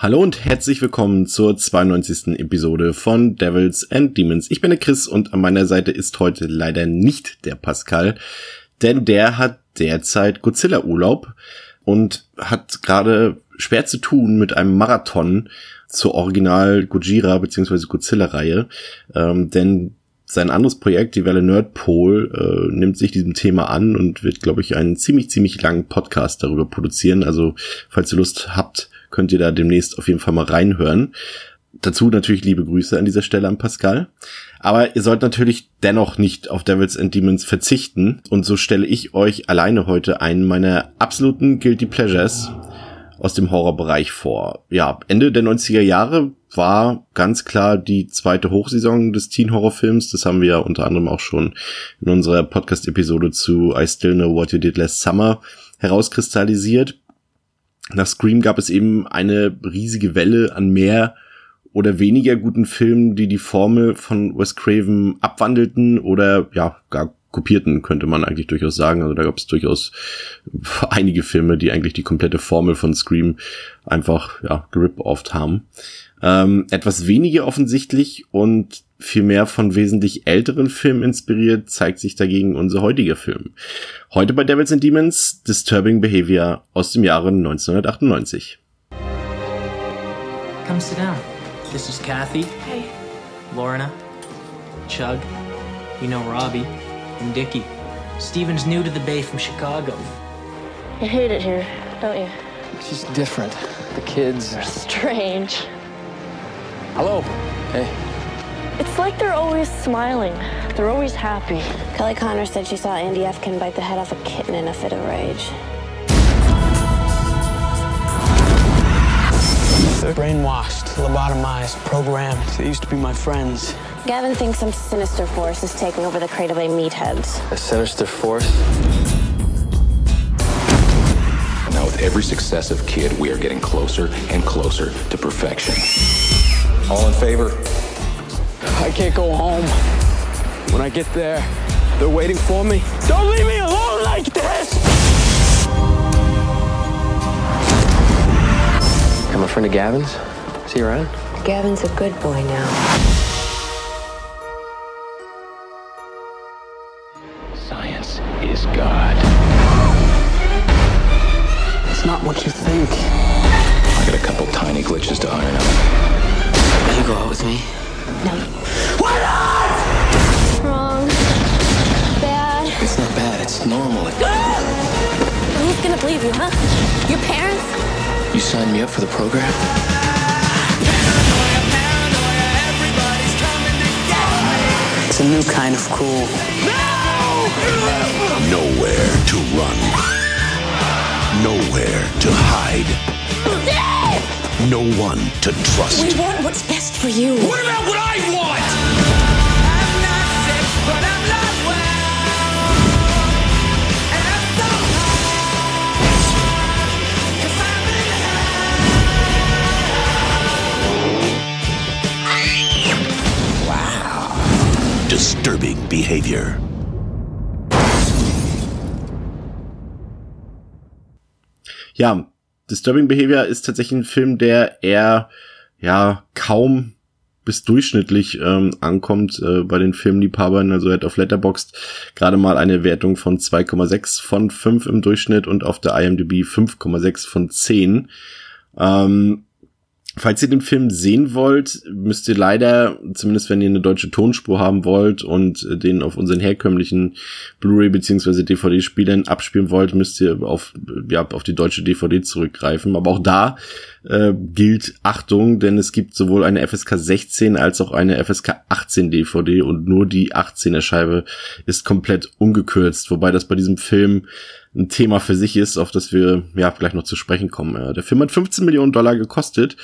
Hallo und herzlich willkommen zur 92. Episode von Devils and Demons. Ich bin der Chris und an meiner Seite ist heute leider nicht der Pascal, denn der hat derzeit Godzilla Urlaub und hat gerade schwer zu tun mit einem Marathon zur Original Gojira bzw. Godzilla Reihe, ähm, denn sein anderes Projekt, die Welle Nerdpol, äh, nimmt sich diesem Thema an und wird, glaube ich, einen ziemlich, ziemlich langen Podcast darüber produzieren. Also, falls ihr Lust habt, könnt ihr da demnächst auf jeden Fall mal reinhören. Dazu natürlich liebe Grüße an dieser Stelle an Pascal. Aber ihr sollt natürlich dennoch nicht auf Devils and Demons verzichten. Und so stelle ich euch alleine heute einen meiner absoluten Guilty Pleasures aus dem Horrorbereich vor. Ja, Ende der 90er Jahre war ganz klar die zweite Hochsaison des Teen-Horrorfilms. Das haben wir ja unter anderem auch schon in unserer Podcast-Episode zu I Still Know What You Did Last Summer herauskristallisiert. Nach Scream gab es eben eine riesige Welle an mehr oder weniger guten Filmen, die die Formel von Wes Craven abwandelten oder ja gar kopierten, könnte man eigentlich durchaus sagen. Also da gab es durchaus einige Filme, die eigentlich die komplette Formel von Scream einfach ja gerip-offed haben. Ähm, etwas weniger offensichtlich und viel mehr von wesentlich älteren Filmen inspiriert zeigt sich dagegen unser heutiger Film. Heute bei Devils and Demons Disturbing Behavior aus dem Jahre 1998. Come sit down. This is Kathy. Hey. Lorna. Chug. You know Robbie. And Dickie. Steven's new to the Bay from Chicago. You hate it here, don't you? It's just different. The kids are. Strange. Hello. Hey. It's like they're always smiling. They're always happy. Kelly Connor said she saw Andy Efkin bite the head off a kitten in a fit of rage. They're brainwashed, lobotomized, programmed. They used to be my friends. Gavin thinks some sinister force is taking over the Cradle Bay meatheads. A sinister force? Now, with every successive kid, we are getting closer and closer to perfection. All in favor? I can't go home. When I get there, they're waiting for me. Don't leave me alone like this! I'm a friend of Gavin's. Is he around? Gavin's a good boy now. Science is God. It's not what you think. I got a couple tiny glitches to iron out. Will you go out with me? No. Wrong. Bad. It's not bad, it's normal. Who's gonna believe you, huh? Your parents? You signed me up for the program? It's a new kind of cool. Nowhere to run. Nowhere to hide. No one to trust. We want what's best for you. What about what I want? Wow. Disturbing behavior. Ja, Disturbing Behavior ist tatsächlich ein Film, der eher ja kaum bis durchschnittlich ähm, ankommt äh, bei den Filmliebhabern. Also er hat auf Letterboxd gerade mal eine Wertung von 2,6 von 5 im Durchschnitt und auf der IMDb 5,6 von 10. Ähm, Falls ihr den Film sehen wollt, müsst ihr leider, zumindest wenn ihr eine deutsche Tonspur haben wollt und den auf unseren herkömmlichen Blu-ray beziehungsweise DVD-Spielern abspielen wollt, müsst ihr auf, ja, auf die deutsche DVD zurückgreifen. Aber auch da äh, gilt Achtung, denn es gibt sowohl eine FSK 16 als auch eine FSK 18 DVD und nur die 18er Scheibe ist komplett ungekürzt, wobei das bei diesem Film ein Thema für sich ist, auf das wir ja gleich noch zu sprechen kommen. Der Film hat 15 Millionen Dollar gekostet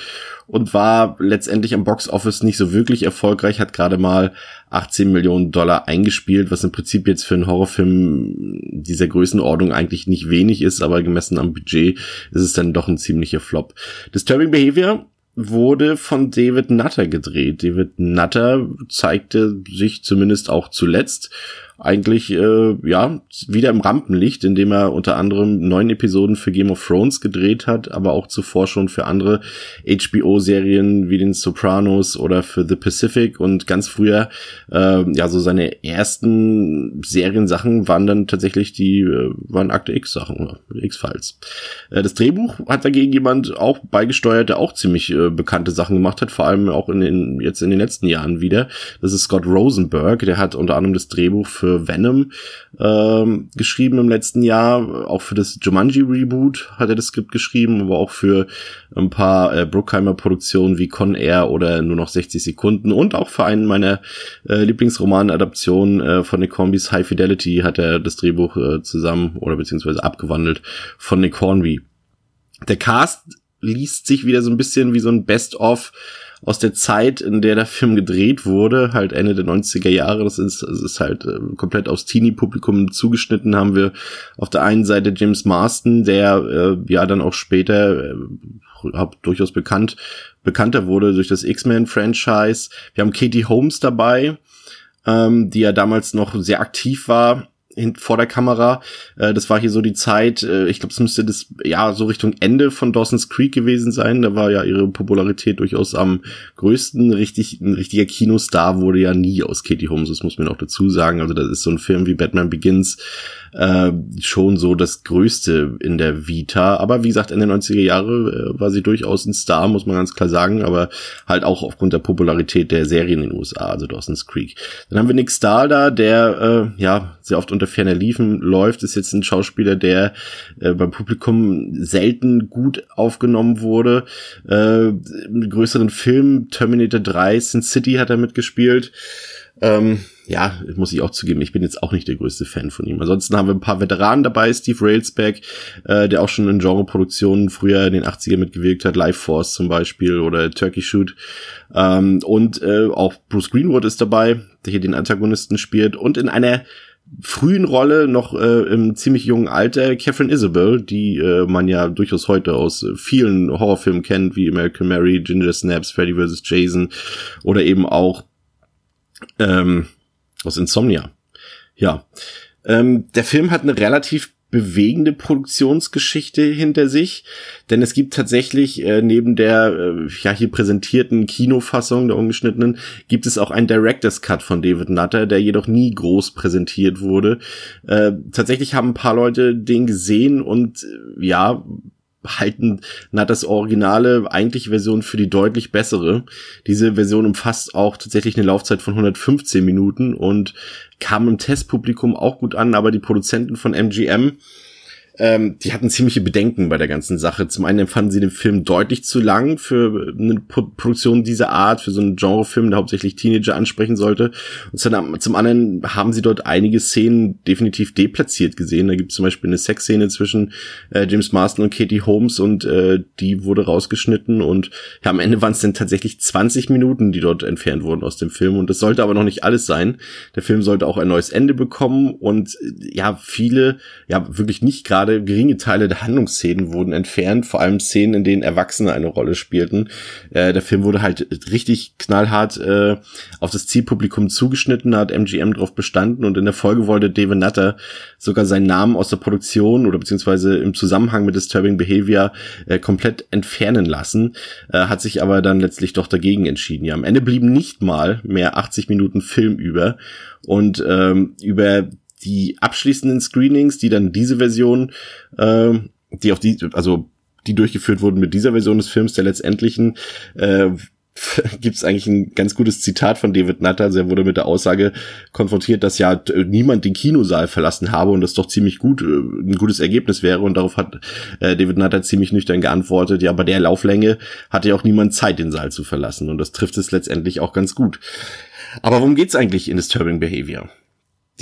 und war letztendlich am Box Office nicht so wirklich erfolgreich, hat gerade mal 18 Millionen Dollar eingespielt, was im Prinzip jetzt für einen Horrorfilm dieser Größenordnung eigentlich nicht wenig ist, aber gemessen am Budget ist es dann doch ein ziemlicher Flop. Disturbing Behavior wurde von David Nutter gedreht. David Nutter zeigte sich zumindest auch zuletzt eigentlich äh, ja wieder im Rampenlicht, indem er unter anderem neun Episoden für Game of Thrones gedreht hat, aber auch zuvor schon für andere HBO-Serien wie den Sopranos oder für The Pacific und ganz früher äh, ja so seine ersten Seriensachen waren dann tatsächlich die äh, waren Akte X Sachen, X-Files. Äh, das Drehbuch hat dagegen jemand auch beigesteuert, der auch ziemlich äh, bekannte Sachen gemacht hat, vor allem auch in den jetzt in den letzten Jahren wieder. Das ist Scott Rosenberg, der hat unter anderem das Drehbuch für für Venom ähm, geschrieben im letzten Jahr. Auch für das Jumanji Reboot hat er das Skript geschrieben, aber auch für ein paar äh, Bruckheimer Produktionen wie Con Air oder nur noch 60 Sekunden und auch für einen meiner äh, Lieblingsroman-Adaptionen äh, von Nick Hornbys High Fidelity hat er das Drehbuch äh, zusammen oder beziehungsweise abgewandelt von Nick Hornby. Der Cast liest sich wieder so ein bisschen wie so ein Best-of aus der Zeit, in der der Film gedreht wurde, halt Ende der 90er Jahre. Das ist, das ist halt äh, komplett aufs Teenie-Publikum zugeschnitten. Haben wir auf der einen Seite James Marston, der äh, ja dann auch später äh, durchaus bekannt bekannter wurde durch das X-Men-Franchise. Wir haben Katie Holmes dabei, ähm, die ja damals noch sehr aktiv war vor der Kamera. Äh, das war hier so die Zeit, äh, ich glaube, es müsste das ja so Richtung Ende von Dawson's Creek gewesen sein. Da war ja ihre Popularität durchaus am größten. Richtig, ein richtiger Kinostar wurde ja nie aus Katie Holmes, das muss man auch dazu sagen. Also das ist so ein Film wie Batman Begins äh, schon so das Größte in der Vita. Aber wie gesagt, Ende 90er Jahre äh, war sie durchaus ein Star, muss man ganz klar sagen, aber halt auch aufgrund der Popularität der Serien in den USA, also Dawson's Creek. Dann haben wir Nick Stahl da, der äh, ja sehr oft unter ferner Liefen läuft, ist jetzt ein Schauspieler, der äh, beim Publikum selten gut aufgenommen wurde. Äh, größeren Filmen, Terminator 3, Sin City hat er mitgespielt. Ähm, ja, muss ich auch zugeben, ich bin jetzt auch nicht der größte Fan von ihm. Ansonsten haben wir ein paar Veteranen dabei, Steve Railsback, äh, der auch schon in Genreproduktionen früher in den 80er mitgewirkt hat, Life Force zum Beispiel oder Turkey Shoot. Ähm, und äh, auch Bruce Greenwood ist dabei, der hier den Antagonisten spielt. Und in einer frühen Rolle, noch äh, im ziemlich jungen Alter, Catherine Isabel, die äh, man ja durchaus heute aus vielen Horrorfilmen kennt, wie American Mary, Ginger Snaps, Freddy vs. Jason oder eben auch ähm, aus Insomnia. Ja. Ähm, der Film hat eine relativ bewegende Produktionsgeschichte hinter sich, denn es gibt tatsächlich äh, neben der äh, ja hier präsentierten Kinofassung der ungeschnittenen gibt es auch einen Director's Cut von David Nutter, der jedoch nie groß präsentiert wurde. Äh, tatsächlich haben ein paar Leute den gesehen und äh, ja halten na das originale eigentliche Version für die deutlich bessere. Diese Version umfasst auch tatsächlich eine Laufzeit von 115 Minuten und kam im Testpublikum auch gut an, aber die Produzenten von MGM ähm, die hatten ziemliche Bedenken bei der ganzen Sache. Zum einen empfanden sie den Film deutlich zu lang für eine Pro Produktion dieser Art, für so einen Genrefilm, der hauptsächlich Teenager ansprechen sollte. Und zum anderen haben sie dort einige Szenen definitiv deplatziert gesehen. Da gibt es zum Beispiel eine Sexszene zwischen äh, James Marston und Katie Holmes und äh, die wurde rausgeschnitten und ja, am Ende waren es dann tatsächlich 20 Minuten, die dort entfernt wurden aus dem Film. Und das sollte aber noch nicht alles sein. Der Film sollte auch ein neues Ende bekommen und äh, ja, viele, ja, wirklich nicht gerade gerade geringe Teile der Handlungsszenen wurden entfernt, vor allem Szenen, in denen Erwachsene eine Rolle spielten. Äh, der Film wurde halt richtig knallhart äh, auf das Zielpublikum zugeschnitten, hat MGM drauf bestanden und in der Folge wollte David Nutter sogar seinen Namen aus der Produktion oder beziehungsweise im Zusammenhang mit Disturbing Behavior äh, komplett entfernen lassen, äh, hat sich aber dann letztlich doch dagegen entschieden. Ja, am Ende blieben nicht mal mehr 80 Minuten Film über und ähm, über die abschließenden Screenings, die dann diese Version, äh, die auf die, also die durchgeführt wurden mit dieser Version des Films, der letztendlichen, äh, gibt es eigentlich ein ganz gutes Zitat von David Nutter. Also er wurde mit der Aussage konfrontiert, dass ja niemand den Kinosaal verlassen habe und das doch ziemlich gut, äh, ein gutes Ergebnis wäre. Und darauf hat äh, David Nutter ziemlich nüchtern geantwortet, ja, bei der Lauflänge hatte ja auch niemand Zeit, den Saal zu verlassen. Und das trifft es letztendlich auch ganz gut. Aber worum geht's eigentlich in Disturbing Behavior?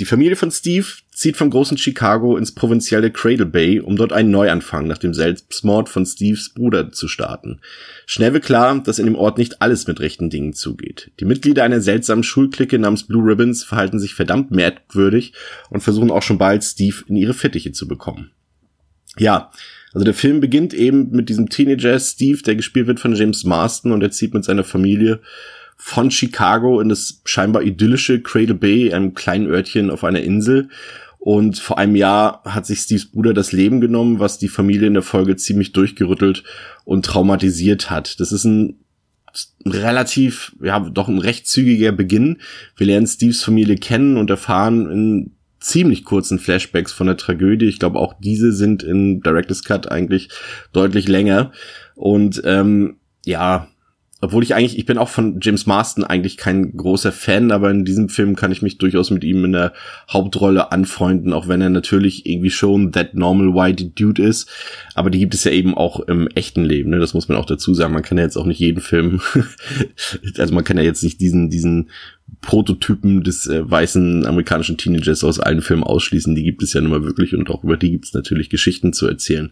Die Familie von Steve zieht vom großen Chicago ins provinzielle Cradle Bay, um dort einen Neuanfang nach dem Selbstmord von Steves Bruder zu starten. Schnell wird klar, dass in dem Ort nicht alles mit rechten Dingen zugeht. Die Mitglieder einer seltsamen Schulklicke namens Blue Ribbons verhalten sich verdammt merkwürdig und versuchen auch schon bald Steve in ihre Fittiche zu bekommen. Ja, also der Film beginnt eben mit diesem Teenager Steve, der gespielt wird von James Marston und er zieht mit seiner Familie von Chicago in das scheinbar idyllische Cradle Bay, einem kleinen Örtchen auf einer Insel. Und vor einem Jahr hat sich Steves Bruder das Leben genommen, was die Familie in der Folge ziemlich durchgerüttelt und traumatisiert hat. Das ist ein relativ, ja, doch ein recht zügiger Beginn. Wir lernen Steves Familie kennen und erfahren in ziemlich kurzen Flashbacks von der Tragödie. Ich glaube, auch diese sind in Director's Cut eigentlich deutlich länger. Und ähm, ja, obwohl ich eigentlich, ich bin auch von James Marston eigentlich kein großer Fan, aber in diesem Film kann ich mich durchaus mit ihm in der Hauptrolle anfreunden, auch wenn er natürlich irgendwie schon that normal white dude ist. Aber die gibt es ja eben auch im echten Leben, ne? Das muss man auch dazu sagen. Man kann ja jetzt auch nicht jeden Film, also man kann ja jetzt nicht diesen, diesen Prototypen des äh, weißen amerikanischen Teenagers aus allen Filmen ausschließen. Die gibt es ja nun mal wirklich und auch über die gibt es natürlich Geschichten zu erzählen.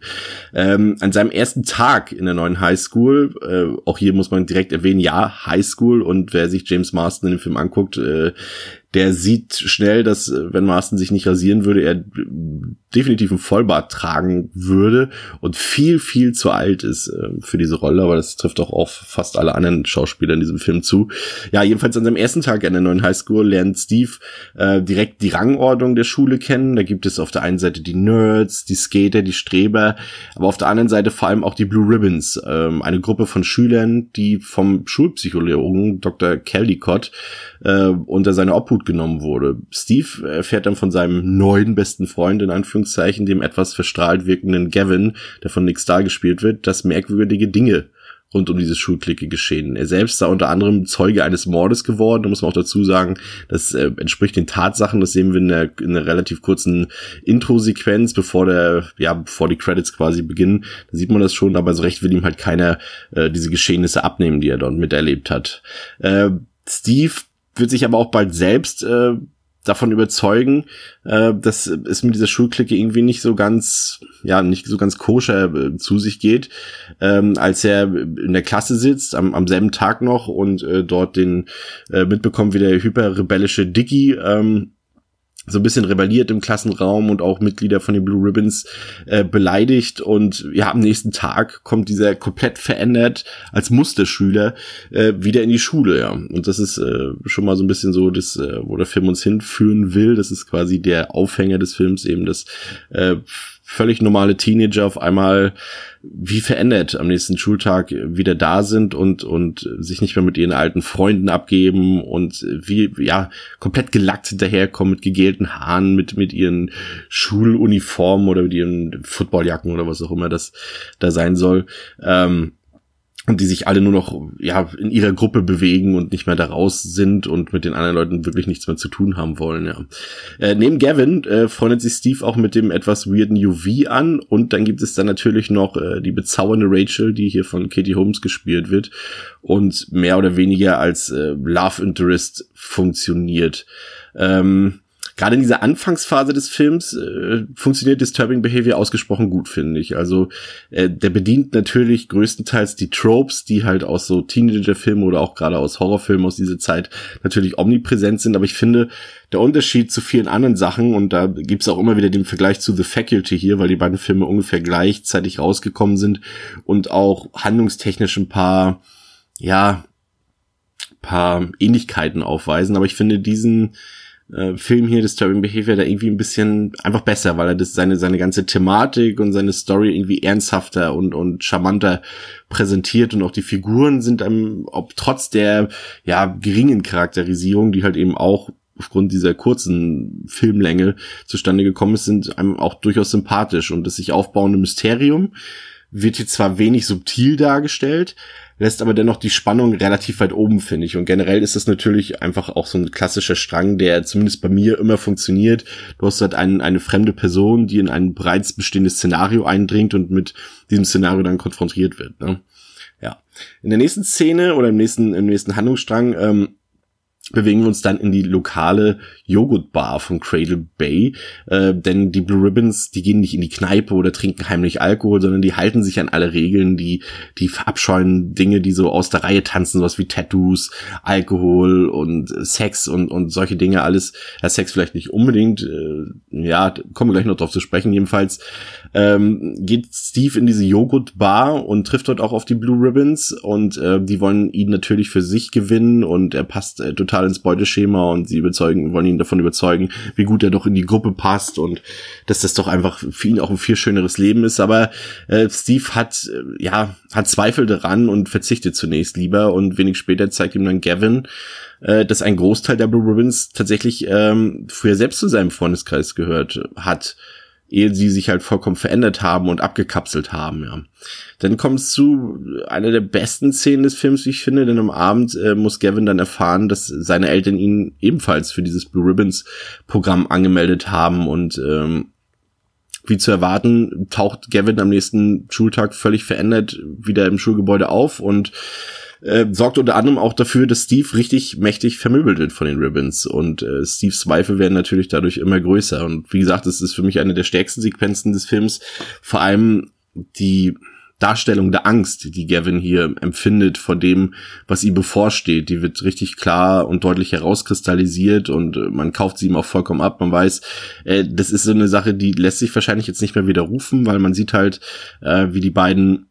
Ähm, an seinem ersten Tag in der neuen High School, äh, auch hier muss man direkt erwähnen, ja, High School und wer sich James Marston in dem Film anguckt, äh, der sieht schnell, dass äh, wenn Marston sich nicht rasieren würde, er definitiv einen Vollbart tragen würde und viel, viel zu alt ist äh, für diese Rolle, aber das trifft auch auf fast alle anderen Schauspieler in diesem Film zu. Ja, jedenfalls an seinem ersten Tag an der neuen Highschool lernt Steve äh, direkt die Rangordnung der Schule kennen. Da gibt es auf der einen Seite die Nerds, die Skater, die Streber, aber auf der anderen Seite vor allem auch die Blue Ribbons, ähm, eine Gruppe von Schülern, die vom Schulpsychologen Dr. Caldicott äh, unter seine Obhut genommen wurde. Steve erfährt dann von seinem neuen besten Freund, in Anführungszeichen, dem etwas verstrahlt wirkenden Gavin, der von Nick Star gespielt wird, dass merkwürdige Dinge rund um diese Schulklicke geschehen. Er selbst sei unter anderem Zeuge eines Mordes geworden. Da muss man auch dazu sagen, das äh, entspricht den Tatsachen. Das sehen wir in einer, in einer relativ kurzen Intro-Sequenz, bevor der, ja, bevor die Credits quasi beginnen. Da sieht man das schon, aber so recht will ihm halt keiner äh, diese Geschehnisse abnehmen, die er dort miterlebt hat. Äh, Steve wird sich aber auch bald selbst äh, davon überzeugen, äh, dass es mit dieser Schulklicke irgendwie nicht so ganz, ja, nicht so ganz koscher äh, zu sich geht, ähm, als er in der Klasse sitzt, am, am selben Tag noch und äh, dort den äh, mitbekommt, wie der hyperrebellische Dicky ähm, so ein bisschen rebelliert im Klassenraum und auch Mitglieder von den Blue Ribbons äh, beleidigt und ja, am nächsten Tag kommt dieser komplett verändert als Musterschüler äh, wieder in die Schule, ja. Und das ist äh, schon mal so ein bisschen so, das, äh, wo der Film uns hinführen will. Das ist quasi der Aufhänger des Films, eben das äh, völlig normale Teenager auf einmal wie verändert am nächsten Schultag wieder da sind und, und sich nicht mehr mit ihren alten Freunden abgeben und wie, ja, komplett gelackt hinterherkommen mit gegelten Haaren, mit, mit ihren Schuluniformen oder mit ihren Footballjacken oder was auch immer das da sein soll. Ähm, und die sich alle nur noch ja in ihrer Gruppe bewegen und nicht mehr da raus sind und mit den anderen Leuten wirklich nichts mehr zu tun haben wollen. Ja. Äh, neben Gavin äh, freundet sich Steve auch mit dem etwas weirden UV an und dann gibt es dann natürlich noch äh, die bezaubernde Rachel, die hier von Katie Holmes gespielt wird und mehr oder weniger als äh, Love Interest funktioniert. Ähm, gerade in dieser Anfangsphase des Films äh, funktioniert Disturbing Behavior ausgesprochen gut, finde ich. Also äh, der bedient natürlich größtenteils die Tropes, die halt aus so Teenager-Filmen oder auch gerade aus Horrorfilmen aus dieser Zeit natürlich omnipräsent sind. Aber ich finde, der Unterschied zu vielen anderen Sachen, und da gibt's auch immer wieder den Vergleich zu The Faculty hier, weil die beiden Filme ungefähr gleichzeitig rausgekommen sind und auch handlungstechnisch ein paar, ja, paar Ähnlichkeiten aufweisen. Aber ich finde diesen äh, Film hier, Disturbing Behavior, da irgendwie ein bisschen einfach besser, weil er das seine, seine ganze Thematik und seine Story irgendwie ernsthafter und, und charmanter präsentiert und auch die Figuren sind einem, ob trotz der, ja, geringen Charakterisierung, die halt eben auch aufgrund dieser kurzen Filmlänge zustande gekommen ist, sind einem auch durchaus sympathisch und das sich aufbauende Mysterium wird hier zwar wenig subtil dargestellt, lässt aber dennoch die Spannung relativ weit oben, finde ich. Und generell ist das natürlich einfach auch so ein klassischer Strang, der zumindest bei mir immer funktioniert. Du hast halt einen, eine fremde Person, die in ein bereits bestehendes Szenario eindringt und mit diesem Szenario dann konfrontiert wird. Ne? Ja. In der nächsten Szene oder im nächsten, im nächsten Handlungsstrang ähm, bewegen wir uns dann in die lokale Joghurtbar von Cradle Bay, äh, denn die Blue Ribbons, die gehen nicht in die Kneipe oder trinken heimlich Alkohol, sondern die halten sich an alle Regeln, die die verabscheuen Dinge, die so aus der Reihe tanzen, sowas wie Tattoos, Alkohol und Sex und und solche Dinge alles. Ja, Sex vielleicht nicht unbedingt, äh, ja, kommen wir gleich noch drauf zu sprechen. Jedenfalls ähm, geht Steve in diese Joghurtbar und trifft dort auch auf die Blue Ribbons und äh, die wollen ihn natürlich für sich gewinnen und er passt äh, total ins Beuteschema und sie überzeugen, wollen ihn davon überzeugen, wie gut er doch in die Gruppe passt und dass das doch einfach für ihn auch ein viel schöneres Leben ist. Aber äh, Steve hat, äh, ja, hat Zweifel daran und verzichtet zunächst lieber und wenig später zeigt ihm dann Gavin, äh, dass ein Großteil der Blue Ribbons tatsächlich ähm, früher selbst zu seinem Freundeskreis gehört hat ehe sie sich halt vollkommen verändert haben und abgekapselt haben, ja. Dann kommt es zu einer der besten Szenen des Films, wie ich finde, denn am Abend äh, muss Gavin dann erfahren, dass seine Eltern ihn ebenfalls für dieses Blue Ribbons Programm angemeldet haben und ähm, wie zu erwarten, taucht Gavin am nächsten Schultag völlig verändert wieder im Schulgebäude auf und äh, sorgt unter anderem auch dafür, dass Steve richtig mächtig vermöbelt wird von den Ribbons. Und äh, Steves Zweifel werden natürlich dadurch immer größer. Und wie gesagt, es ist für mich eine der stärksten Sequenzen des Films. Vor allem die Darstellung der Angst, die Gavin hier empfindet vor dem, was ihm bevorsteht, die wird richtig klar und deutlich herauskristallisiert und äh, man kauft sie ihm auch vollkommen ab. Man weiß, äh, das ist so eine Sache, die lässt sich wahrscheinlich jetzt nicht mehr widerrufen, weil man sieht halt, wie die beiden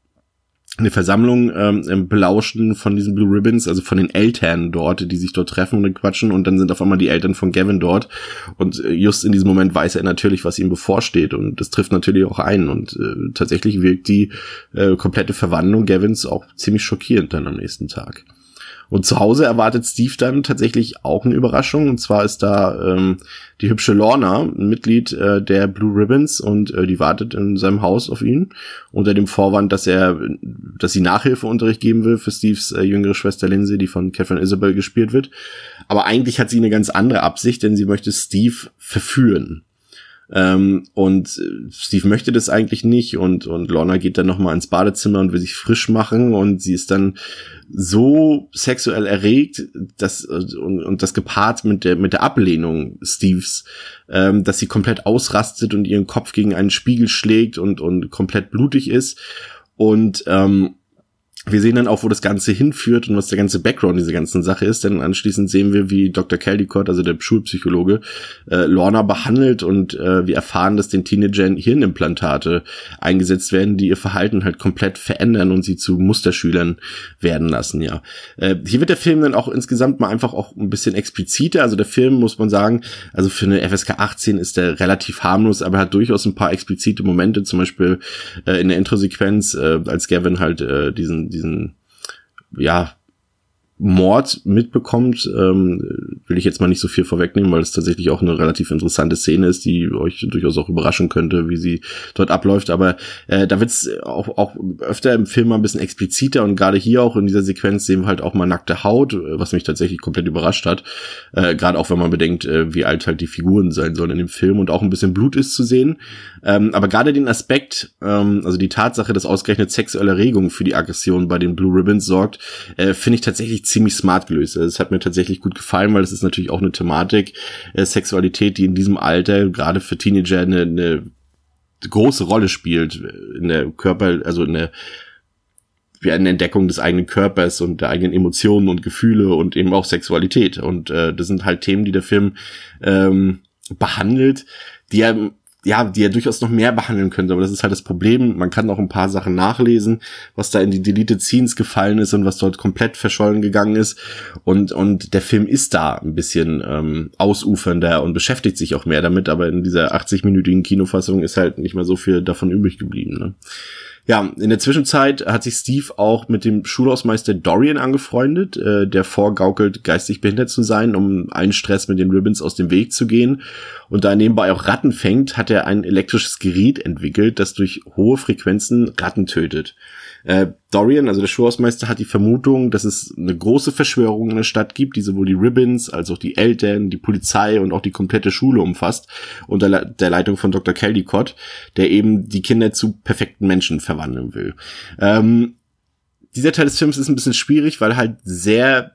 eine Versammlung ähm, belauschen von diesen Blue Ribbons, also von den Eltern dort, die sich dort treffen und quatschen. Und dann sind auf einmal die Eltern von Gavin dort. Und äh, just in diesem Moment weiß er natürlich, was ihm bevorsteht. Und das trifft natürlich auch ein. Und äh, tatsächlich wirkt die äh, komplette Verwandlung Gavins auch ziemlich schockierend dann am nächsten Tag. Und zu Hause erwartet Steve dann tatsächlich auch eine Überraschung. Und zwar ist da ähm, die hübsche Lorna, ein Mitglied äh, der Blue Ribbons, und äh, die wartet in seinem Haus auf ihn unter dem Vorwand, dass er, dass sie Nachhilfeunterricht geben will für Steves äh, jüngere Schwester Lindsay, die von Catherine Isabel gespielt wird. Aber eigentlich hat sie eine ganz andere Absicht, denn sie möchte Steve verführen. Ähm, und äh, Steve möchte das eigentlich nicht und, und Lorna geht dann nochmal ins Badezimmer und will sich frisch machen und sie ist dann so sexuell erregt, dass, äh, und, und das gepaart mit der, mit der Ablehnung Steves, ähm, dass sie komplett ausrastet und ihren Kopf gegen einen Spiegel schlägt und, und komplett blutig ist. Und ähm, wir sehen dann auch, wo das Ganze hinführt und was der ganze Background dieser ganzen Sache ist, denn anschließend sehen wir, wie Dr. Caldicott, also der Schulpsychologe, äh, Lorna behandelt und äh, wir erfahren, dass den Teenagern Hirnimplantate eingesetzt werden, die ihr Verhalten halt komplett verändern und sie zu Musterschülern werden lassen, ja. Äh, hier wird der Film dann auch insgesamt mal einfach auch ein bisschen expliziter, also der Film, muss man sagen, also für eine FSK 18 ist der relativ harmlos, aber hat durchaus ein paar explizite Momente, zum Beispiel äh, in der Introsequenz, äh, als Gavin halt äh, diesen diesen, ja, Mord mitbekommt, ähm, will ich jetzt mal nicht so viel vorwegnehmen, weil es tatsächlich auch eine relativ interessante Szene ist, die euch durchaus auch überraschen könnte, wie sie dort abläuft. Aber äh, da wird es auch, auch öfter im Film mal ein bisschen expliziter und gerade hier auch in dieser Sequenz sehen wir halt auch mal nackte Haut, was mich tatsächlich komplett überrascht hat. Äh, gerade auch wenn man bedenkt, äh, wie alt halt die Figuren sein sollen in dem Film und auch ein bisschen Blut ist zu sehen. Ähm, aber gerade den Aspekt, ähm, also die Tatsache, dass ausgerechnet sexuelle Regung für die Aggression bei den Blue Ribbons sorgt, äh, finde ich tatsächlich ziemlich smart gelöst. Also es hat mir tatsächlich gut gefallen, weil es ist natürlich auch eine Thematik, äh, Sexualität, die in diesem Alter gerade für Teenager eine, eine große Rolle spielt in der Körper, also in der wie eine Entdeckung des eigenen Körpers und der eigenen Emotionen und Gefühle und eben auch Sexualität. Und äh, das sind halt Themen, die der Film ähm, behandelt, die er ja, die er durchaus noch mehr behandeln könnte, aber das ist halt das Problem. Man kann auch ein paar Sachen nachlesen, was da in die Deleted Scenes gefallen ist und was dort komplett verschollen gegangen ist. Und, und der Film ist da ein bisschen ähm, ausufernder und beschäftigt sich auch mehr damit, aber in dieser 80-minütigen Kinofassung ist halt nicht mehr so viel davon übrig geblieben. Ne? Ja, in der Zwischenzeit hat sich Steve auch mit dem Schulhausmeister Dorian angefreundet, äh, der vorgaukelt, geistig behindert zu sein, um allen Stress mit den Ribbons aus dem Weg zu gehen. Und da er nebenbei auch Ratten fängt, hat er ein elektrisches Gerät entwickelt, das durch hohe Frequenzen Ratten tötet. Äh, Dorian, also der Schulhausmeister, hat die Vermutung, dass es eine große Verschwörung in der Stadt gibt, die sowohl die Ribbons als auch die Eltern, die Polizei und auch die komplette Schule umfasst, unter der Leitung von Dr. Caldicott, der eben die Kinder zu perfekten Menschen verwandeln will. Ähm, dieser Teil des Films ist ein bisschen schwierig, weil halt sehr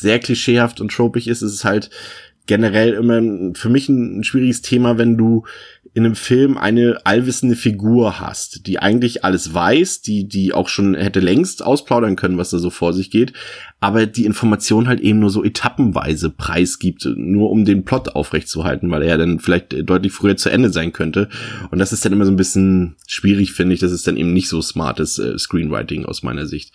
sehr klischeehaft und tropig ist, ist es halt generell immer für mich ein, ein schwieriges Thema, wenn du in einem Film eine allwissende Figur hast, die eigentlich alles weiß, die, die auch schon hätte längst ausplaudern können, was da so vor sich geht, aber die Information halt eben nur so etappenweise preisgibt, nur um den Plot aufrechtzuerhalten, weil er dann vielleicht deutlich früher zu Ende sein könnte. Und das ist dann immer so ein bisschen schwierig, finde ich. Das ist dann eben nicht so smartes äh, Screenwriting aus meiner Sicht.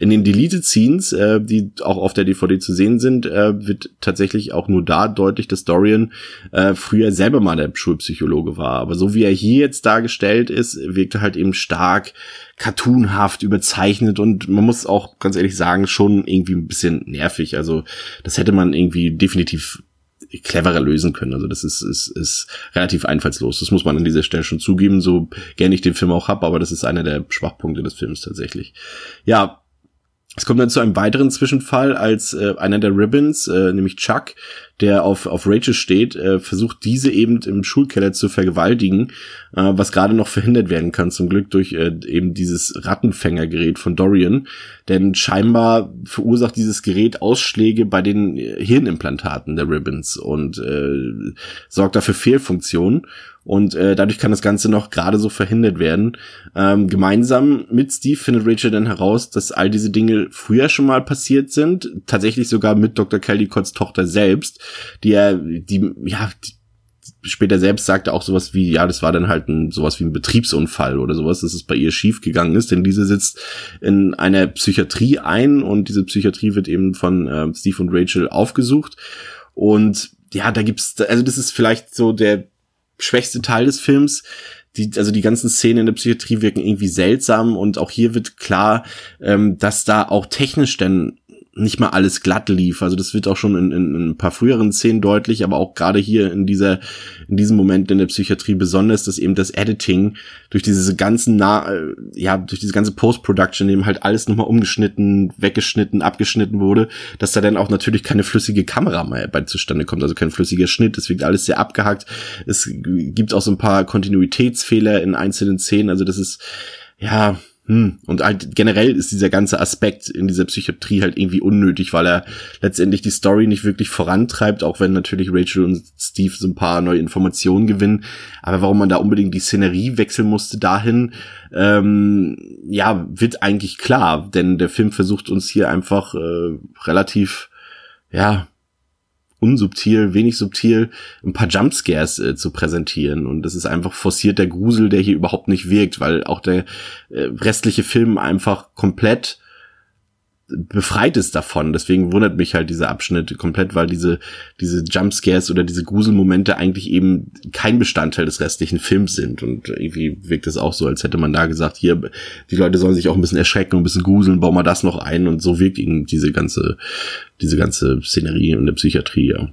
In den Deleted Scenes, äh, die auch auf der DVD zu sehen sind, äh, wird tatsächlich auch nur da deutlich, dass Dorian äh, früher selber mal der Schulpsychologe war. Aber so wie er hier jetzt dargestellt ist, wirkt er halt eben stark cartoonhaft, überzeichnet und man muss auch ganz ehrlich sagen, schon irgendwie ein bisschen nervig. Also das hätte man irgendwie definitiv cleverer lösen können. Also das ist, ist, ist relativ einfallslos. Das muss man an dieser Stelle schon zugeben, so gerne ich den Film auch hab, aber das ist einer der Schwachpunkte des Films tatsächlich. Ja, es kommt dann zu einem weiteren Zwischenfall, als äh, einer der Ribbons, äh, nämlich Chuck, der auf, auf Rachel steht, äh, versucht diese eben im Schulkeller zu vergewaltigen, äh, was gerade noch verhindert werden kann, zum Glück durch äh, eben dieses Rattenfängergerät von Dorian. Denn scheinbar verursacht dieses Gerät Ausschläge bei den äh, Hirnimplantaten der Ribbons und äh, sorgt dafür Fehlfunktionen. Und äh, dadurch kann das Ganze noch gerade so verhindert werden. Ähm, gemeinsam mit Steve findet Rachel dann heraus, dass all diese Dinge früher schon mal passiert sind. Tatsächlich sogar mit Dr. Caldicotts Tochter selbst, die er, die, ja, die, später selbst sagte auch sowas wie, ja, das war dann halt ein, sowas wie ein Betriebsunfall oder sowas, dass es bei ihr schief gegangen ist, denn diese sitzt in einer Psychiatrie ein und diese Psychiatrie wird eben von äh, Steve und Rachel aufgesucht und ja, da gibt's, also das ist vielleicht so der schwächste Teil des Films. Die, also die ganzen Szenen in der Psychiatrie wirken irgendwie seltsam und auch hier wird klar, ähm, dass da auch technisch denn nicht mal alles glatt lief. Also das wird auch schon in, in, in ein paar früheren Szenen deutlich, aber auch gerade hier in dieser, in diesem Moment in der Psychiatrie besonders, dass eben das Editing durch diese ganzen, Na äh, ja, durch diese ganze Post-Production eben halt alles nochmal umgeschnitten, weggeschnitten, abgeschnitten wurde, dass da dann auch natürlich keine flüssige Kamera mehr bei zustande kommt, also kein flüssiger Schnitt. Es wirkt alles sehr abgehackt. Es gibt auch so ein paar Kontinuitätsfehler in einzelnen Szenen. Also das ist, ja, hm. Und halt generell ist dieser ganze Aspekt in dieser Psychiatrie halt irgendwie unnötig, weil er letztendlich die Story nicht wirklich vorantreibt, auch wenn natürlich Rachel und Steve so ein paar neue Informationen gewinnen. Aber warum man da unbedingt die Szenerie wechseln musste dahin, ähm, ja, wird eigentlich klar, denn der Film versucht uns hier einfach äh, relativ, ja, unsubtil, wenig subtil ein paar Jumpscares äh, zu präsentieren. Und das ist einfach forcierter Grusel, der hier überhaupt nicht wirkt, weil auch der äh, restliche Film einfach komplett befreit ist davon. Deswegen wundert mich halt dieser Abschnitt komplett, weil diese, diese Jumpscares oder diese Gruselmomente eigentlich eben kein Bestandteil des restlichen Films sind. Und irgendwie wirkt es auch so, als hätte man da gesagt, hier, die Leute sollen sich auch ein bisschen erschrecken und ein bisschen gruseln, bauen wir das noch ein. Und so wirkt eben diese ganze, diese ganze Szenerie in der Psychiatrie, ja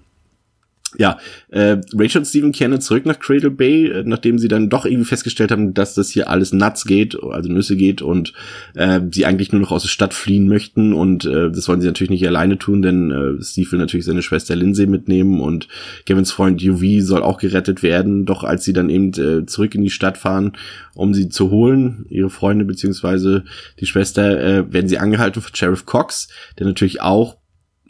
ja, äh, Rachel und Steven kehren zurück nach Cradle Bay, äh, nachdem sie dann doch irgendwie festgestellt haben, dass das hier alles nuts geht, also Nüsse geht und äh, sie eigentlich nur noch aus der Stadt fliehen möchten und äh, das wollen sie natürlich nicht alleine tun, denn äh, Steve will natürlich seine Schwester Lindsay mitnehmen und Kevins Freund UV soll auch gerettet werden, doch als sie dann eben äh, zurück in die Stadt fahren, um sie zu holen, ihre Freunde beziehungsweise die Schwester, äh, werden sie angehalten von Sheriff Cox, der natürlich auch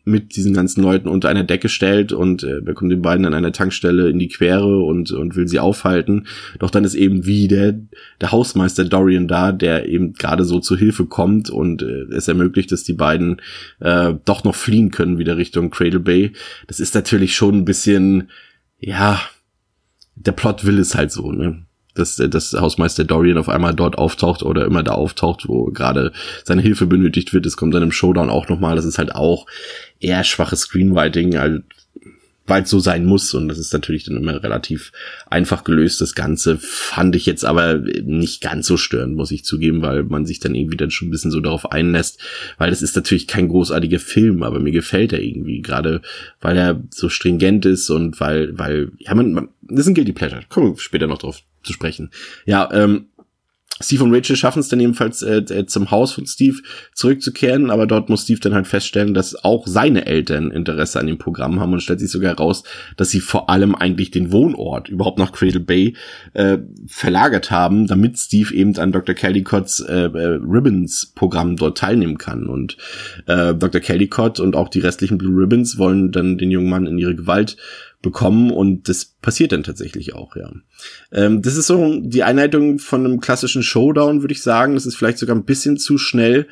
mit diesen ganzen Leuten unter einer Decke stellt und äh, er kommt den beiden an einer Tankstelle in die Quere und, und will sie aufhalten. Doch dann ist eben wie der, der Hausmeister Dorian da, der eben gerade so zu Hilfe kommt und äh, es ermöglicht, dass die beiden äh, doch noch fliehen können wieder Richtung Cradle Bay. Das ist natürlich schon ein bisschen, ja, der Plot will es halt so, ne? Dass, dass Hausmeister Dorian auf einmal dort auftaucht oder immer da auftaucht, wo gerade seine Hilfe benötigt wird. Es kommt dann im Showdown auch nochmal. Das ist halt auch eher schwaches Screenwriting, halt, weil es so sein muss. Und das ist natürlich dann immer relativ einfach gelöst. Das Ganze fand ich jetzt aber nicht ganz so störend, muss ich zugeben, weil man sich dann irgendwie dann schon ein bisschen so darauf einlässt. Weil das ist natürlich kein großartiger Film, aber mir gefällt er irgendwie. Gerade weil er so stringent ist und weil, weil, ja, man, man das ist ein Guilty Pleasure. Kommen wir später noch drauf zu sprechen. Ja, ähm, Steve und Rachel schaffen es dann jedenfalls äh, äh, zum Haus von Steve zurückzukehren, aber dort muss Steve dann halt feststellen, dass auch seine Eltern Interesse an dem Programm haben und stellt sich sogar heraus, dass sie vor allem eigentlich den Wohnort überhaupt nach Cradle Bay äh, verlagert haben, damit Steve eben an Dr. Callicotts äh, äh, Ribbons Programm dort teilnehmen kann und äh, Dr. Callicott und auch die restlichen Blue Ribbons wollen dann den jungen Mann in ihre Gewalt bekommen und das passiert dann tatsächlich auch, ja. Ähm, das ist so die Einleitung von einem klassischen Showdown, würde ich sagen. Das ist vielleicht sogar ein bisschen zu schnell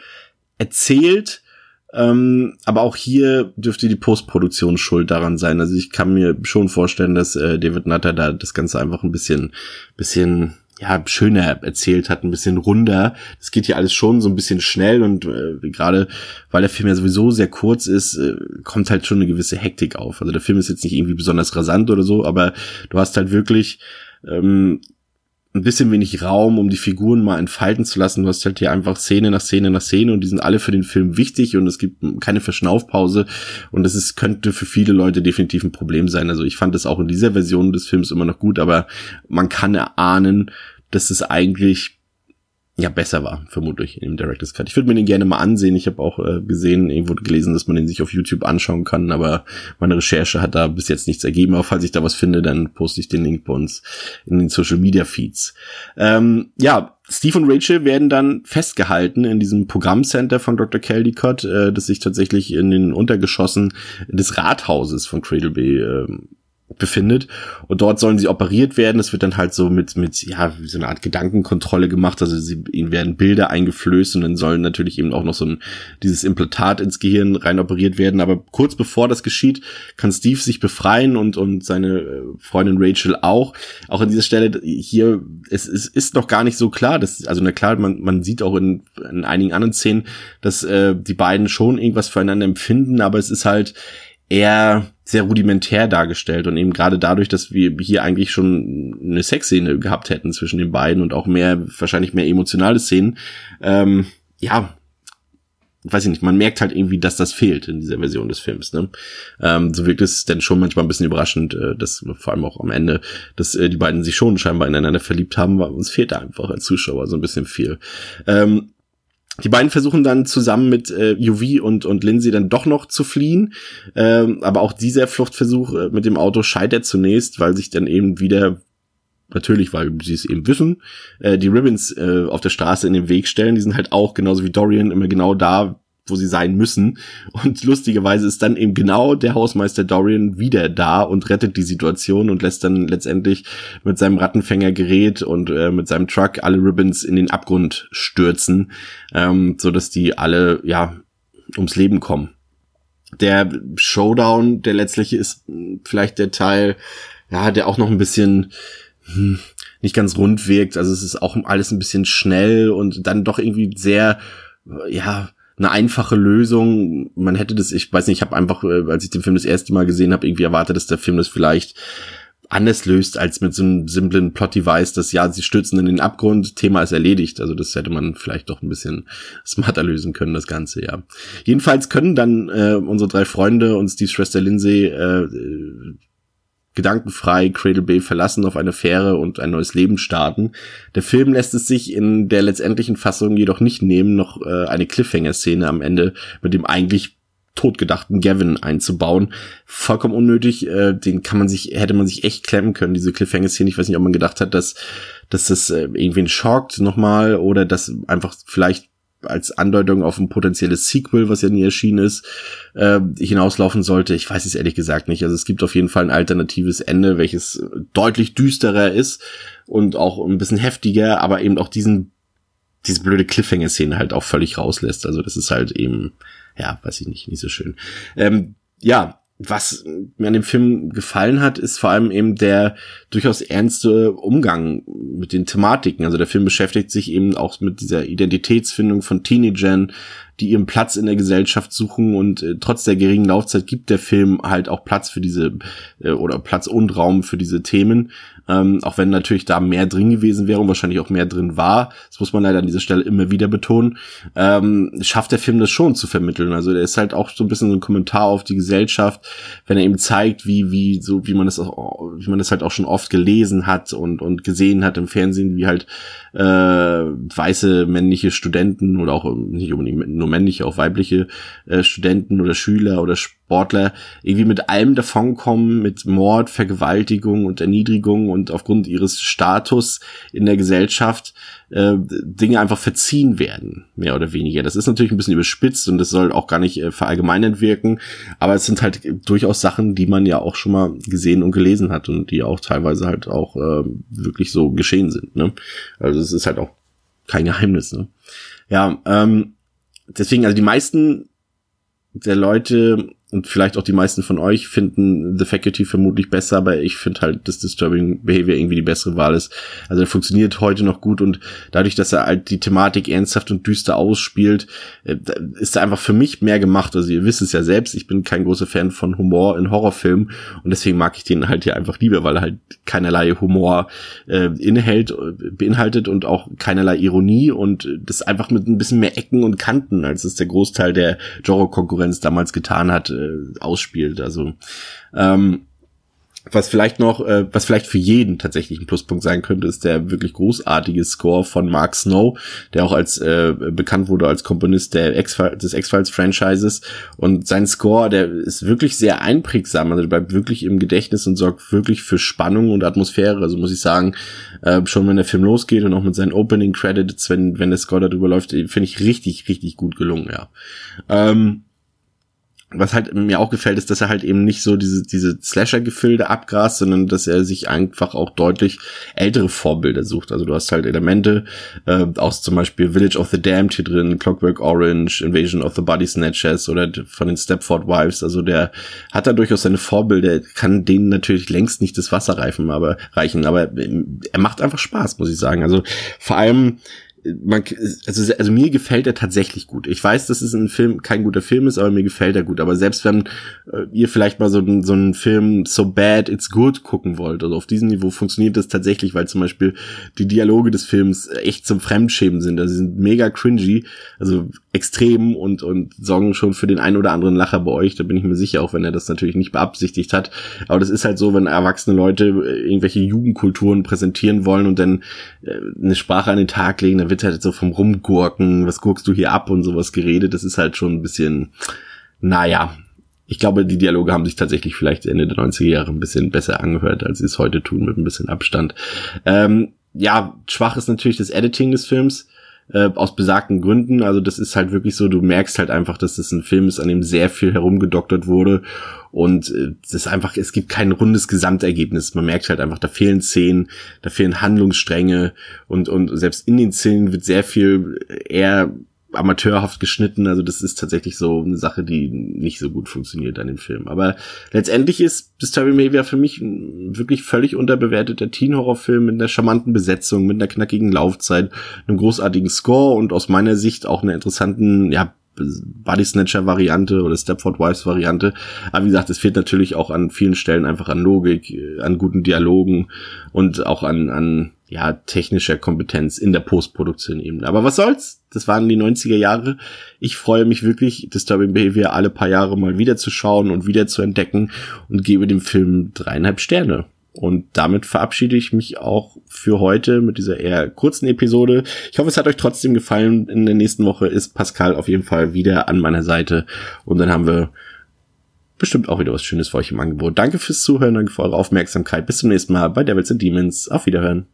erzählt. Ähm, aber auch hier dürfte die Postproduktion schuld daran sein. Also ich kann mir schon vorstellen, dass äh, David Nutter da das Ganze einfach ein bisschen, bisschen ja, schöner erzählt hat, ein bisschen runder. Das geht hier alles schon so ein bisschen schnell und äh, gerade weil der Film ja sowieso sehr kurz ist, äh, kommt halt schon eine gewisse Hektik auf. Also der Film ist jetzt nicht irgendwie besonders rasant oder so, aber du hast halt wirklich ähm, ein bisschen wenig Raum, um die Figuren mal entfalten zu lassen. Du hast halt hier einfach Szene nach Szene nach Szene und die sind alle für den Film wichtig und es gibt keine Verschnaufpause und das ist, könnte für viele Leute definitiv ein Problem sein. Also ich fand das auch in dieser Version des Films immer noch gut, aber man kann erahnen, dass es eigentlich ja besser war, vermutlich im Director's Cut. Ich würde mir den gerne mal ansehen. Ich habe auch äh, gesehen, irgendwo gelesen, dass man den sich auf YouTube anschauen kann, aber meine Recherche hat da bis jetzt nichts ergeben. Aber falls ich da was finde, dann poste ich den Link bei uns in den Social Media Feeds. Ähm, ja, Steve und Rachel werden dann festgehalten in diesem Programmcenter von Dr. Caldicott, äh, das sich tatsächlich in den Untergeschossen des Rathauses von Cradle Bay äh, befindet und dort sollen sie operiert werden. Das wird dann halt so mit mit ja so eine Art Gedankenkontrolle gemacht. Also sie, ihnen werden Bilder eingeflößt und dann sollen natürlich eben auch noch so ein dieses Implantat ins Gehirn rein operiert werden. Aber kurz bevor das geschieht, kann Steve sich befreien und und seine äh, Freundin Rachel auch. Auch an dieser Stelle hier es, es ist noch gar nicht so klar. Dass, also na klar, man man sieht auch in, in einigen anderen Szenen, dass äh, die beiden schon irgendwas füreinander empfinden, aber es ist halt eher sehr rudimentär dargestellt und eben gerade dadurch, dass wir hier eigentlich schon eine Sexszene gehabt hätten zwischen den beiden und auch mehr, wahrscheinlich mehr emotionale Szenen, ähm, ja, weiß ich nicht, man merkt halt irgendwie, dass das fehlt in dieser Version des Films. Ne? Ähm, so wirkt es dann schon manchmal ein bisschen überraschend, äh, dass vor allem auch am Ende, dass äh, die beiden sich schon scheinbar ineinander verliebt haben, weil uns fehlt da einfach als Zuschauer so ein bisschen viel. Ähm, die beiden versuchen dann zusammen mit äh, UV und, und Lindsay dann doch noch zu fliehen. Ähm, aber auch dieser Fluchtversuch äh, mit dem Auto scheitert zunächst, weil sich dann eben wieder, natürlich, weil sie es eben wissen, äh, die Ribbons äh, auf der Straße in den Weg stellen. Die sind halt auch genauso wie Dorian immer genau da, wo sie sein müssen. Und lustigerweise ist dann eben genau der Hausmeister Dorian wieder da und rettet die Situation und lässt dann letztendlich mit seinem Rattenfängergerät und äh, mit seinem Truck alle Ribbons in den Abgrund stürzen, ähm, so dass die alle ja ums Leben kommen. Der Showdown, der letztliche ist vielleicht der Teil, ja, der auch noch ein bisschen hm, nicht ganz rund wirkt. Also es ist auch alles ein bisschen schnell und dann doch irgendwie sehr, ja, eine einfache Lösung. Man hätte das, ich weiß nicht, ich habe einfach, äh, als ich den Film das erste Mal gesehen habe, irgendwie erwartet, dass der Film das vielleicht anders löst als mit so einem simplen Plot-Device, dass ja, sie stürzen in den Abgrund, Thema ist erledigt. Also das hätte man vielleicht doch ein bisschen smarter lösen können, das Ganze, ja. Jedenfalls können dann äh, unsere drei Freunde und Steve's Schwester Lindsay äh, gedankenfrei Cradle Bay verlassen, auf eine Fähre und ein neues Leben starten. Der Film lässt es sich in der letztendlichen Fassung jedoch nicht nehmen, noch äh, eine Cliffhanger-Szene am Ende mit dem eigentlich totgedachten Gavin einzubauen. Vollkommen unnötig, äh, den kann man sich, hätte man sich echt klemmen können, diese Cliffhanger-Szene. Ich weiß nicht, ob man gedacht hat, dass, dass das äh, irgendwen schockt nochmal oder dass einfach vielleicht als Andeutung auf ein potenzielles Sequel, was ja nie erschienen ist, äh, hinauslaufen sollte. Ich weiß es ehrlich gesagt nicht. Also es gibt auf jeden Fall ein alternatives Ende, welches deutlich düsterer ist und auch ein bisschen heftiger, aber eben auch diesen diese blöde Cliffhanger-Szene halt auch völlig rauslässt. Also das ist halt eben, ja, weiß ich nicht, nicht so schön. Ähm, ja, was mir an dem Film gefallen hat, ist vor allem eben der durchaus ernste Umgang mit den Thematiken. Also der Film beschäftigt sich eben auch mit dieser Identitätsfindung von Teenagern, die ihren Platz in der Gesellschaft suchen und äh, trotz der geringen Laufzeit gibt der Film halt auch Platz für diese äh, oder Platz und Raum für diese Themen. Ähm, auch wenn natürlich da mehr drin gewesen wäre und wahrscheinlich auch mehr drin war, das muss man leider an dieser Stelle immer wieder betonen, ähm, schafft der Film das schon zu vermitteln. Also der ist halt auch so ein bisschen so ein Kommentar auf die Gesellschaft, wenn er eben zeigt, wie, wie, so, wie man das auch, wie man das halt auch schon oft gelesen hat und, und gesehen hat im Fernsehen, wie halt äh, weiße männliche Studenten oder auch nicht unbedingt nur männliche, auch weibliche äh, Studenten oder Schüler oder Sportler irgendwie mit allem davonkommen, mit Mord, Vergewaltigung und Erniedrigung und aufgrund ihres Status in der Gesellschaft äh, Dinge einfach verziehen werden, mehr oder weniger. Das ist natürlich ein bisschen überspitzt und das soll auch gar nicht äh, verallgemeinert wirken, aber es sind halt durchaus Sachen, die man ja auch schon mal gesehen und gelesen hat und die auch teilweise halt auch äh, wirklich so geschehen sind. Ne? Also es ist halt auch kein Geheimnis. Ne? Ja, ähm, deswegen, also die meisten der Leute und vielleicht auch die meisten von euch finden The Faculty vermutlich besser, aber ich finde halt, dass Disturbing Behavior irgendwie die bessere Wahl ist. Also er funktioniert heute noch gut und dadurch, dass er halt die Thematik ernsthaft und düster ausspielt, äh, ist er einfach für mich mehr gemacht. Also ihr wisst es ja selbst, ich bin kein großer Fan von Humor in Horrorfilmen und deswegen mag ich den halt hier einfach lieber, weil er halt keinerlei Humor äh, inhält, beinhaltet und auch keinerlei Ironie und das einfach mit ein bisschen mehr Ecken und Kanten, als es der Großteil der Genre-Konkurrenz damals getan hat, äh, ausspielt. Also ähm, was vielleicht noch, äh, was vielleicht für jeden tatsächlich ein Pluspunkt sein könnte, ist der wirklich großartige Score von Mark Snow, der auch als äh, bekannt wurde als Komponist der X des X-Files-Franchises. Und sein Score, der ist wirklich sehr einprägsam, also der bleibt wirklich im Gedächtnis und sorgt wirklich für Spannung und Atmosphäre. Also muss ich sagen, äh, schon wenn der Film losgeht und auch mit seinen Opening Credits, wenn, wenn der Score darüber läuft, finde ich richtig, richtig gut gelungen, ja. Ähm, was halt mir auch gefällt, ist, dass er halt eben nicht so diese, diese Slasher-Gefilde abgrast, sondern dass er sich einfach auch deutlich ältere Vorbilder sucht. Also du hast halt Elemente äh, aus zum Beispiel Village of the Damned hier drin, Clockwork Orange, Invasion of the Body Snatchers oder von den Stepford Wives. Also der hat da durchaus seine Vorbilder, kann denen natürlich längst nicht das Wasser reifen, aber reichen. Aber er macht einfach Spaß, muss ich sagen. Also vor allem man, also, also mir gefällt er tatsächlich gut. Ich weiß, dass es ein Film kein guter Film ist, aber mir gefällt er gut. Aber selbst wenn äh, ihr vielleicht mal so, so einen Film So Bad It's Good gucken wollt, also auf diesem Niveau funktioniert das tatsächlich, weil zum Beispiel die Dialoge des Films echt zum Fremdschämen sind. Also sie sind mega cringy, also extrem und, und sorgen schon für den einen oder anderen Lacher bei euch. Da bin ich mir sicher, auch wenn er das natürlich nicht beabsichtigt hat. Aber das ist halt so, wenn erwachsene Leute äh, irgendwelche Jugendkulturen präsentieren wollen und dann äh, eine Sprache an den Tag legen, dann wird halt so vom Rumgurken, was guckst du hier ab und sowas geredet. Das ist halt schon ein bisschen, naja. Ich glaube, die Dialoge haben sich tatsächlich vielleicht Ende der 90er Jahre ein bisschen besser angehört, als sie es heute tun, mit ein bisschen Abstand. Ähm, ja, schwach ist natürlich das Editing des Films äh, aus besagten Gründen. Also das ist halt wirklich so, du merkst halt einfach, dass das ein Film ist, an dem sehr viel herumgedoktert wurde und äh, das ist einfach, es gibt kein rundes Gesamtergebnis. Man merkt halt einfach, da fehlen Szenen, da fehlen Handlungsstränge und, und selbst in den Szenen wird sehr viel eher amateurhaft geschnitten. Also das ist tatsächlich so eine Sache, die nicht so gut funktioniert an dem Film. Aber letztendlich ist Disturbing Behavior für mich wirklich völlig unterbewerteter Teen-Horrorfilm mit einer charmanten Besetzung, mit einer knackigen Laufzeit, einem großartigen Score und aus meiner Sicht auch einer interessanten, ja, Body Snatcher Variante oder Stepford Wives Variante. Aber wie gesagt, es fehlt natürlich auch an vielen Stellen einfach an Logik, äh, an guten Dialogen und auch an, an ja, technischer Kompetenz in der Postproduktion eben. Aber was soll's? Das waren die 90er Jahre. Ich freue mich wirklich, Disturbing Behavior alle paar Jahre mal wieder zu schauen und wieder zu entdecken und gebe dem Film dreieinhalb Sterne. Und damit verabschiede ich mich auch für heute mit dieser eher kurzen Episode. Ich hoffe, es hat euch trotzdem gefallen. In der nächsten Woche ist Pascal auf jeden Fall wieder an meiner Seite. Und dann haben wir bestimmt auch wieder was Schönes für euch im Angebot. Danke fürs Zuhören, danke für eure Aufmerksamkeit. Bis zum nächsten Mal bei Devils and Demons. Auf Wiederhören.